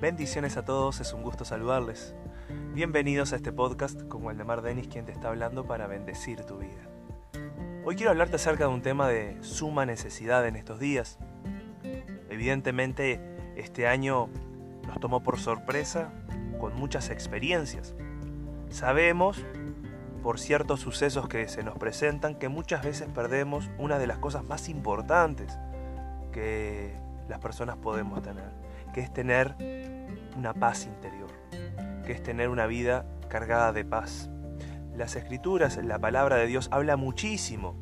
Bendiciones a todos, es un gusto saludarles. Bienvenidos a este podcast con Waldemar Denis, quien te está hablando para bendecir tu vida. Hoy quiero hablarte acerca de un tema de suma necesidad en estos días. Evidentemente, este año nos tomó por sorpresa con muchas experiencias. Sabemos, por ciertos sucesos que se nos presentan, que muchas veces perdemos una de las cosas más importantes que las personas podemos tener, que es tener una paz interior, que es tener una vida cargada de paz. Las escrituras, la palabra de Dios habla muchísimo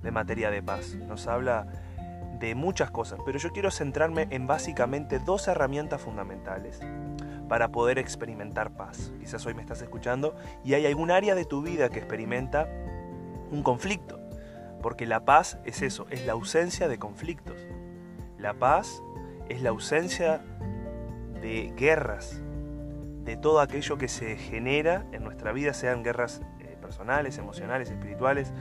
de materia de paz, nos habla de muchas cosas, pero yo quiero centrarme en básicamente dos herramientas fundamentales para poder experimentar paz. Quizás hoy me estás escuchando y hay algún área de tu vida que experimenta un conflicto, porque la paz es eso, es la ausencia de conflictos. La paz es la ausencia de guerras, de todo aquello que se genera en nuestra vida, sean guerras eh, personales, emocionales, espirituales,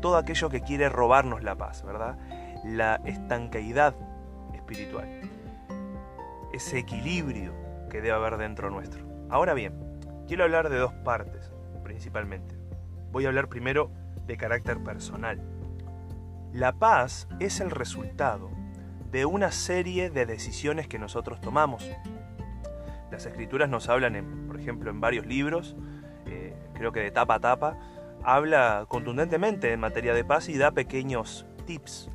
todo aquello que quiere robarnos la paz, ¿verdad? La estancaidad espiritual, ese equilibrio que debe haber dentro nuestro. Ahora bien, quiero hablar de dos partes, principalmente. Voy a hablar primero de carácter personal. La paz es el resultado de una serie de decisiones que nosotros tomamos. Las escrituras nos hablan, por ejemplo, en varios libros, eh, creo que de tapa a tapa, habla contundentemente en materia de paz y da pequeños tips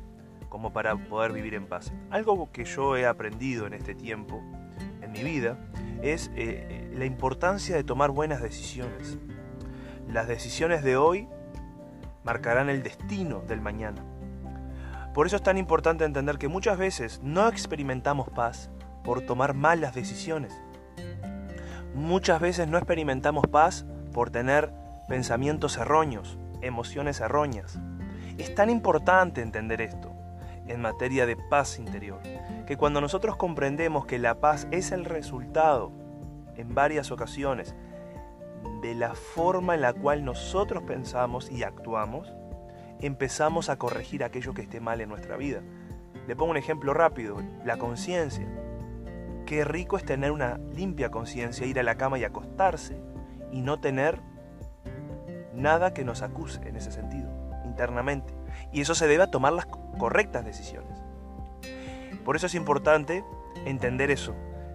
como para poder vivir en paz. Algo que yo he aprendido en este tiempo, en mi vida, es eh, la importancia de tomar buenas decisiones. Las decisiones de hoy marcarán el destino del mañana. Por eso es tan importante entender que muchas veces no experimentamos paz por tomar malas decisiones. Muchas veces no experimentamos paz por tener pensamientos erróneos, emociones erróneas. Es tan importante entender esto en materia de paz interior, que cuando nosotros comprendemos que la paz es el resultado, en varias ocasiones, de la forma en la cual nosotros pensamos y actuamos, empezamos a corregir aquello que esté mal en nuestra vida. Le pongo un ejemplo rápido, la conciencia. Qué rico es tener una limpia conciencia, ir a la cama y acostarse y no tener nada que nos acuse en ese sentido, internamente. Y eso se debe a tomar las correctas decisiones. Por eso es importante entender eso,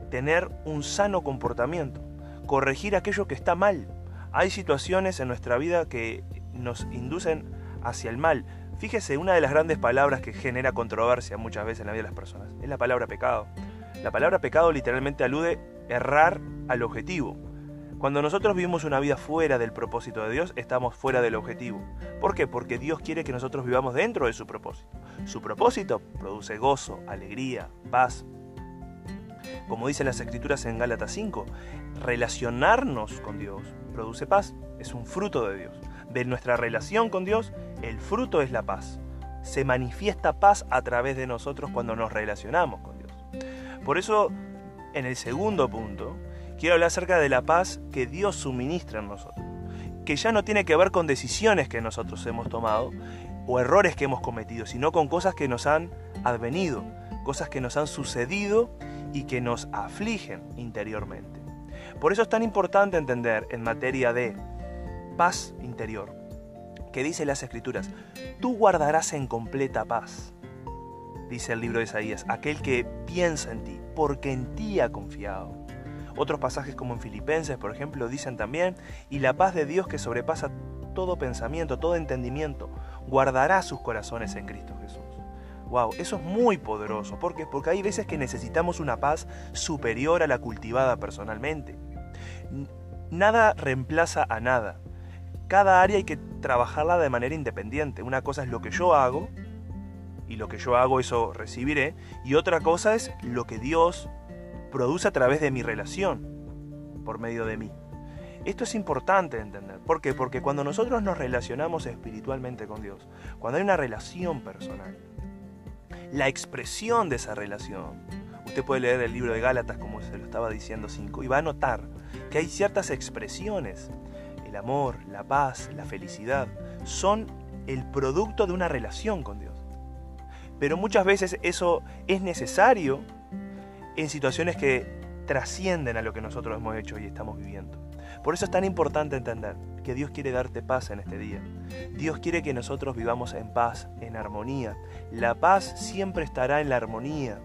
tener un sano comportamiento, corregir aquello que está mal. Hay situaciones en nuestra vida que nos inducen hacia el mal. Fíjese, una de las grandes palabras que genera controversia muchas veces en la vida de las personas es la palabra pecado. La palabra pecado literalmente alude errar al objetivo. Cuando nosotros vivimos una vida fuera del propósito de Dios, estamos fuera del objetivo. ¿Por qué? Porque Dios quiere que nosotros vivamos dentro de su propósito. Su propósito produce gozo, alegría, paz. Como dicen las escrituras en Gálatas 5, relacionarnos con Dios produce paz, es un fruto de Dios de nuestra relación con Dios, el fruto es la paz. Se manifiesta paz a través de nosotros cuando nos relacionamos con Dios. Por eso, en el segundo punto, quiero hablar acerca de la paz que Dios suministra en nosotros, que ya no tiene que ver con decisiones que nosotros hemos tomado o errores que hemos cometido, sino con cosas que nos han advenido, cosas que nos han sucedido y que nos afligen interiormente. Por eso es tan importante entender en materia de paz interior, que dice las escrituras, tú guardarás en completa paz, dice el libro de Isaías, aquel que piensa en ti, porque en ti ha confiado. Otros pasajes como en Filipenses, por ejemplo, dicen también, y la paz de Dios que sobrepasa todo pensamiento, todo entendimiento, guardará sus corazones en Cristo Jesús. Wow, eso es muy poderoso. ¿Por qué? Porque hay veces que necesitamos una paz superior a la cultivada personalmente. Nada reemplaza a nada cada área hay que trabajarla de manera independiente. Una cosa es lo que yo hago, y lo que yo hago eso recibiré, y otra cosa es lo que Dios produce a través de mi relación, por medio de mí. Esto es importante entender. ¿Por qué? Porque cuando nosotros nos relacionamos espiritualmente con Dios, cuando hay una relación personal, la expresión de esa relación, usted puede leer el libro de Gálatas como se lo estaba diciendo 5 y va a notar que hay ciertas expresiones el amor, la paz, la felicidad, son el producto de una relación con Dios. Pero muchas veces eso es necesario en situaciones que trascienden a lo que nosotros hemos hecho y estamos viviendo. Por eso es tan importante entender que Dios quiere darte paz en este día. Dios quiere que nosotros vivamos en paz, en armonía. La paz siempre estará en la armonía,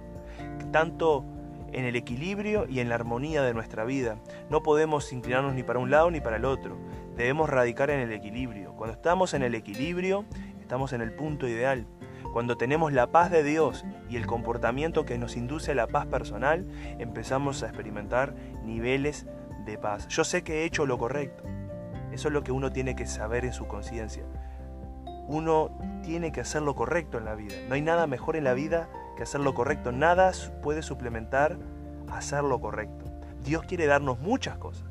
tanto en el equilibrio y en la armonía de nuestra vida. No podemos inclinarnos ni para un lado ni para el otro. Debemos radicar en el equilibrio. Cuando estamos en el equilibrio, estamos en el punto ideal. Cuando tenemos la paz de Dios y el comportamiento que nos induce a la paz personal, empezamos a experimentar niveles de paz. Yo sé que he hecho lo correcto. Eso es lo que uno tiene que saber en su conciencia. Uno tiene que hacer lo correcto en la vida. No hay nada mejor en la vida que hacer lo correcto. Nada puede suplementar hacer lo correcto. Dios quiere darnos muchas cosas.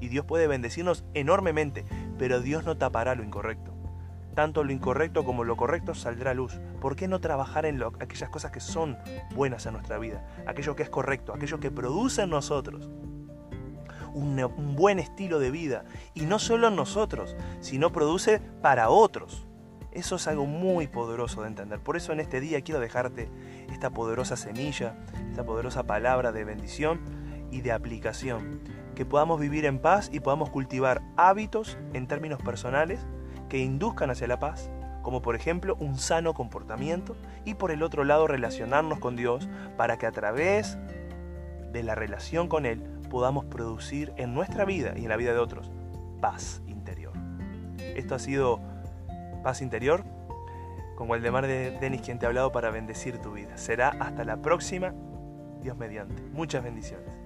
Y Dios puede bendecirnos enormemente, pero Dios no tapará lo incorrecto. Tanto lo incorrecto como lo correcto saldrá a luz. ¿Por qué no trabajar en lo, aquellas cosas que son buenas en nuestra vida? Aquello que es correcto, aquello que produce en nosotros un, buen estilo de vida. Y no solo en nosotros, sino produce para otros. Eso es algo muy poderoso de entender. Por eso en este día quiero dejarte esta poderosa semilla, esta poderosa palabra de bendición y de aplicación. Que podamos vivir en paz y podamos cultivar hábitos en términos personales que induzcan hacia la paz, como por ejemplo un sano comportamiento y por el otro lado relacionarnos con Dios para que a través de la relación con Él podamos producir en nuestra vida y en la vida de otros paz interior. Esto ha sido Paz Interior con Waldemar de Denis quien te ha hablado para bendecir tu vida. Será hasta la próxima, Dios mediante. Muchas bendiciones.